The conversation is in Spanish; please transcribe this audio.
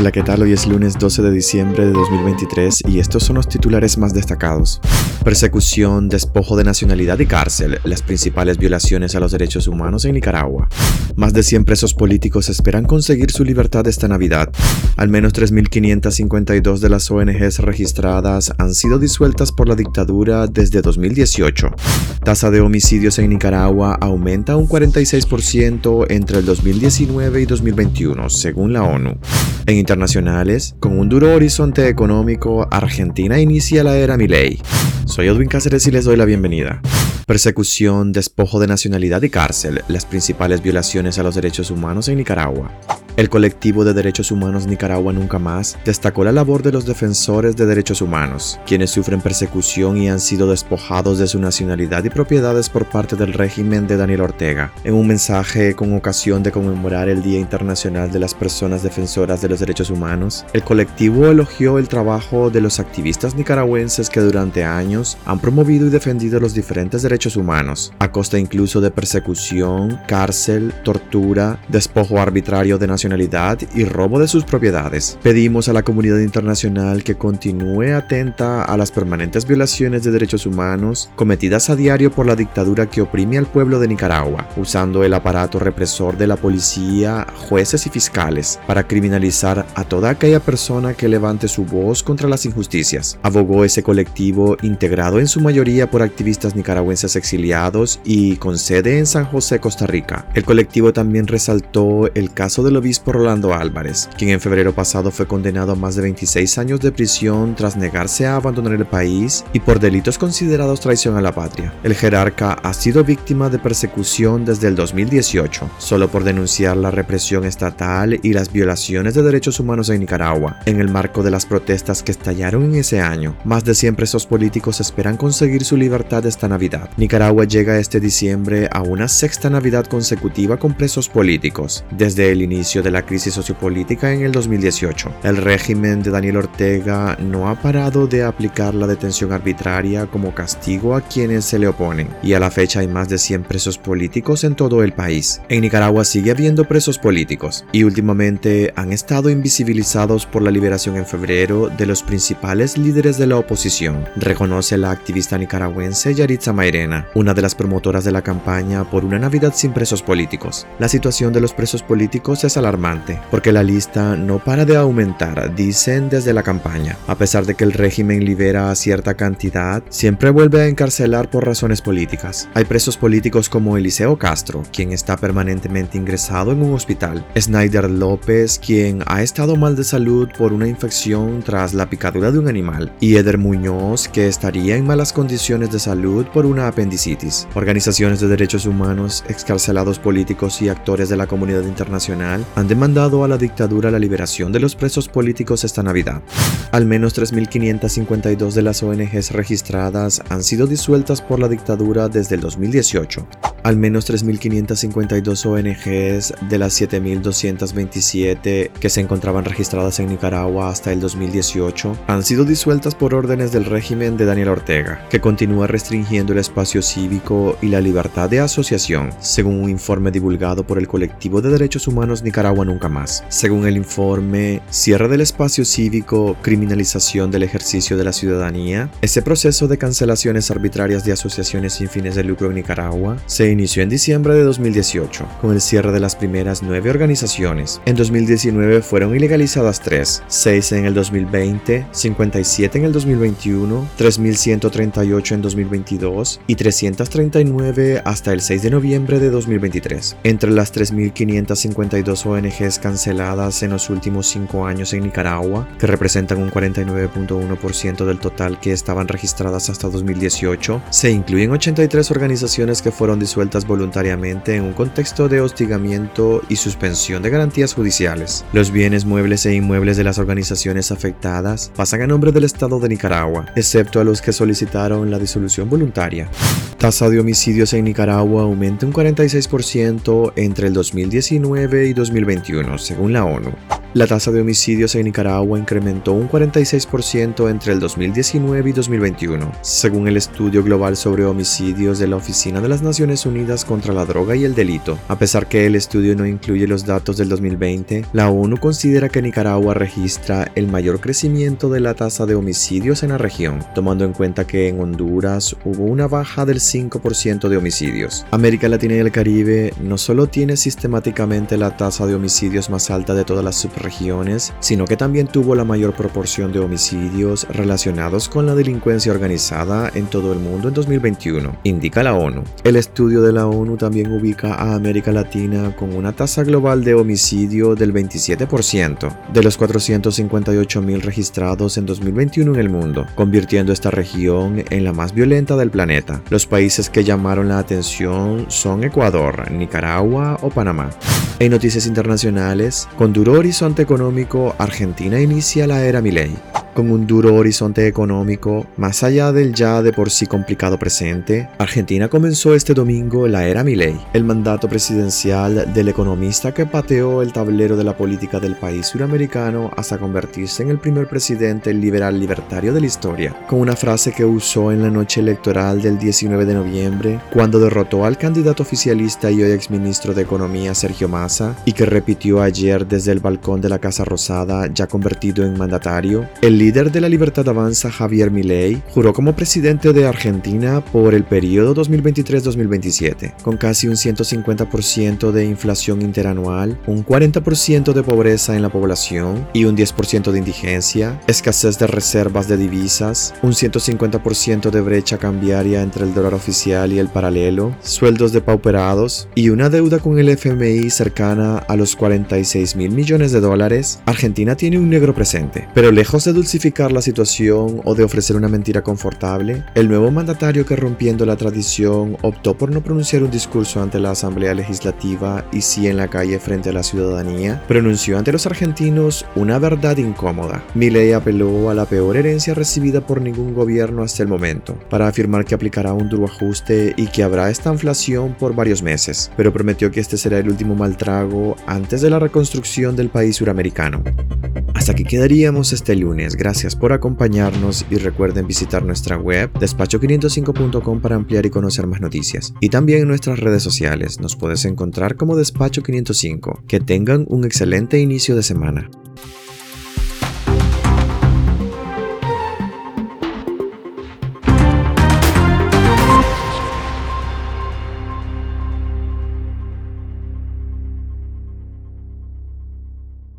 Hola, ¿qué tal? Hoy es lunes 12 de diciembre de 2023 y estos son los titulares más destacados. Persecución, despojo de nacionalidad y cárcel, las principales violaciones a los derechos humanos en Nicaragua. Más de 100 presos políticos esperan conseguir su libertad esta Navidad. Al menos 3.552 de las ONGs registradas han sido disueltas por la dictadura desde 2018. Tasa de homicidios en Nicaragua aumenta un 46% entre el 2019 y 2021, según la ONU. En internacionales, con un duro horizonte económico, Argentina inicia la era Milei. Soy Edwin Cáceres y les doy la bienvenida. Persecución, despojo de nacionalidad y cárcel, las principales violaciones a los derechos humanos en Nicaragua. El colectivo de derechos humanos Nicaragua Nunca Más destacó la labor de los defensores de derechos humanos, quienes sufren persecución y han sido despojados de su nacionalidad y propiedades por parte del régimen de Daniel Ortega. En un mensaje con ocasión de conmemorar el Día Internacional de las Personas Defensoras de los Derechos Humanos, el colectivo elogió el trabajo de los activistas nicaragüenses que durante años han promovido y defendido los diferentes derechos humanos, a costa incluso de persecución, cárcel, tortura, despojo arbitrario de nacionalidad y robo de sus propiedades. Pedimos a la comunidad internacional que continúe atenta a las permanentes violaciones de derechos humanos cometidas a diario por la dictadura que oprime al pueblo de Nicaragua, usando el aparato represor de la policía, jueces y fiscales para criminalizar a toda aquella persona que levante su voz contra las injusticias. Abogó ese colectivo integrado en su mayoría por activistas nicaragüenses exiliados y con sede en San José, Costa Rica. El colectivo también resaltó el caso del obispo por Rolando Álvarez, quien en febrero pasado fue condenado a más de 26 años de prisión tras negarse a abandonar el país y por delitos considerados traición a la patria. El jerarca ha sido víctima de persecución desde el 2018, solo por denunciar la represión estatal y las violaciones de derechos humanos en Nicaragua, en el marco de las protestas que estallaron en ese año. Más de 100 presos políticos esperan conseguir su libertad esta Navidad. Nicaragua llega este diciembre a una sexta Navidad consecutiva con presos políticos. Desde el inicio de la crisis sociopolítica en el 2018. El régimen de Daniel Ortega no ha parado de aplicar la detención arbitraria como castigo a quienes se le oponen, y a la fecha hay más de 100 presos políticos en todo el país. En Nicaragua sigue habiendo presos políticos, y últimamente han estado invisibilizados por la liberación en febrero de los principales líderes de la oposición, reconoce la activista nicaragüense Yaritza Mairena, una de las promotoras de la campaña por una Navidad sin presos políticos. La situación de los presos políticos es alarmante porque la lista no para de aumentar, dicen desde la campaña. A pesar de que el régimen libera a cierta cantidad, siempre vuelve a encarcelar por razones políticas. Hay presos políticos como Eliseo Castro, quien está permanentemente ingresado en un hospital, Snyder López, quien ha estado mal de salud por una infección tras la picadura de un animal, y Eder Muñoz, que estaría en malas condiciones de salud por una apendicitis. Organizaciones de derechos humanos, excarcelados políticos y actores de la comunidad internacional han demandado a la dictadura la liberación de los presos políticos esta Navidad. Al menos 3.552 de las ONGs registradas han sido disueltas por la dictadura desde el 2018. Al menos 3.552 ONGs de las 7.227 que se encontraban registradas en Nicaragua hasta el 2018 han sido disueltas por órdenes del régimen de Daniel Ortega, que continúa restringiendo el espacio cívico y la libertad de asociación, según un informe divulgado por el colectivo de derechos humanos Nicaragua Nunca Más. Según el informe Cierre del espacio cívico, criminalización del ejercicio de la ciudadanía, ese proceso de cancelaciones arbitrarias de asociaciones sin fines de lucro en Nicaragua se inició en diciembre de 2018, con el cierre de las primeras nueve organizaciones. En 2019 fueron ilegalizadas tres, seis en el 2020, 57 en el 2021, 3.138 en 2022 y 339 hasta el 6 de noviembre de 2023. Entre las 3.552 ONGs canceladas en los últimos cinco años en Nicaragua, que representan un 49.1% del total que estaban registradas hasta 2018, se incluyen 83 organizaciones que fueron disueltas voluntariamente en un contexto de hostigamiento y suspensión de garantías judiciales. Los bienes muebles e inmuebles de las organizaciones afectadas pasan a nombre del Estado de Nicaragua, excepto a los que solicitaron la disolución voluntaria. Tasa de homicidios en Nicaragua aumenta un 46% entre el 2019 y 2021 2021, según la ONU. La tasa de homicidios en Nicaragua incrementó un 46% entre el 2019 y 2021, según el estudio global sobre homicidios de la Oficina de las Naciones Unidas contra la Droga y el Delito. A pesar que el estudio no incluye los datos del 2020, la ONU considera que Nicaragua registra el mayor crecimiento de la tasa de homicidios en la región, tomando en cuenta que en Honduras hubo una baja del 5% de homicidios. América Latina y el Caribe no solo tiene sistemáticamente la tasa de homicidios más alta de todas las regiones, sino que también tuvo la mayor proporción de homicidios relacionados con la delincuencia organizada en todo el mundo en 2021, indica la ONU. El estudio de la ONU también ubica a América Latina con una tasa global de homicidio del 27% de los 458.000 registrados en 2021 en el mundo, convirtiendo esta región en la más violenta del planeta. Los países que llamaron la atención son Ecuador, Nicaragua o Panamá. En noticias internacionales, con duro horizonte económico, Argentina inicia la era Milei con un duro horizonte económico más allá del ya de por sí complicado presente, Argentina comenzó este domingo la era Milei, el mandato presidencial del economista que pateó el tablero de la política del país suramericano hasta convertirse en el primer presidente liberal libertario de la historia, con una frase que usó en la noche electoral del 19 de noviembre, cuando derrotó al candidato oficialista y hoy exministro de Economía Sergio Massa, y que repitió ayer desde el balcón de la Casa Rosada, ya convertido en mandatario, el líder de la Libertad Avanza, Javier Milei, juró como presidente de Argentina por el periodo 2023-2027, con casi un 150% de inflación interanual, un 40% de pobreza en la población y un 10% de indigencia, escasez de reservas de divisas, un 150% de brecha cambiaria entre el dólar oficial y el paralelo, sueldos depauperados y una deuda con el FMI cercana a los 46 mil millones de dólares, Argentina tiene un negro presente, pero lejos de dulce la situación o de ofrecer una mentira confortable, el nuevo mandatario que rompiendo la tradición optó por no pronunciar un discurso ante la Asamblea Legislativa y sí en la calle frente a la ciudadanía, pronunció ante los argentinos una verdad incómoda. Milei apeló a la peor herencia recibida por ningún gobierno hasta el momento, para afirmar que aplicará un duro ajuste y que habrá esta inflación por varios meses, pero prometió que este será el último mal trago antes de la reconstrucción del país suramericano. Hasta aquí quedaríamos este lunes. Gracias por acompañarnos y recuerden visitar nuestra web despacho505.com para ampliar y conocer más noticias. Y también en nuestras redes sociales nos puedes encontrar como Despacho505. Que tengan un excelente inicio de semana.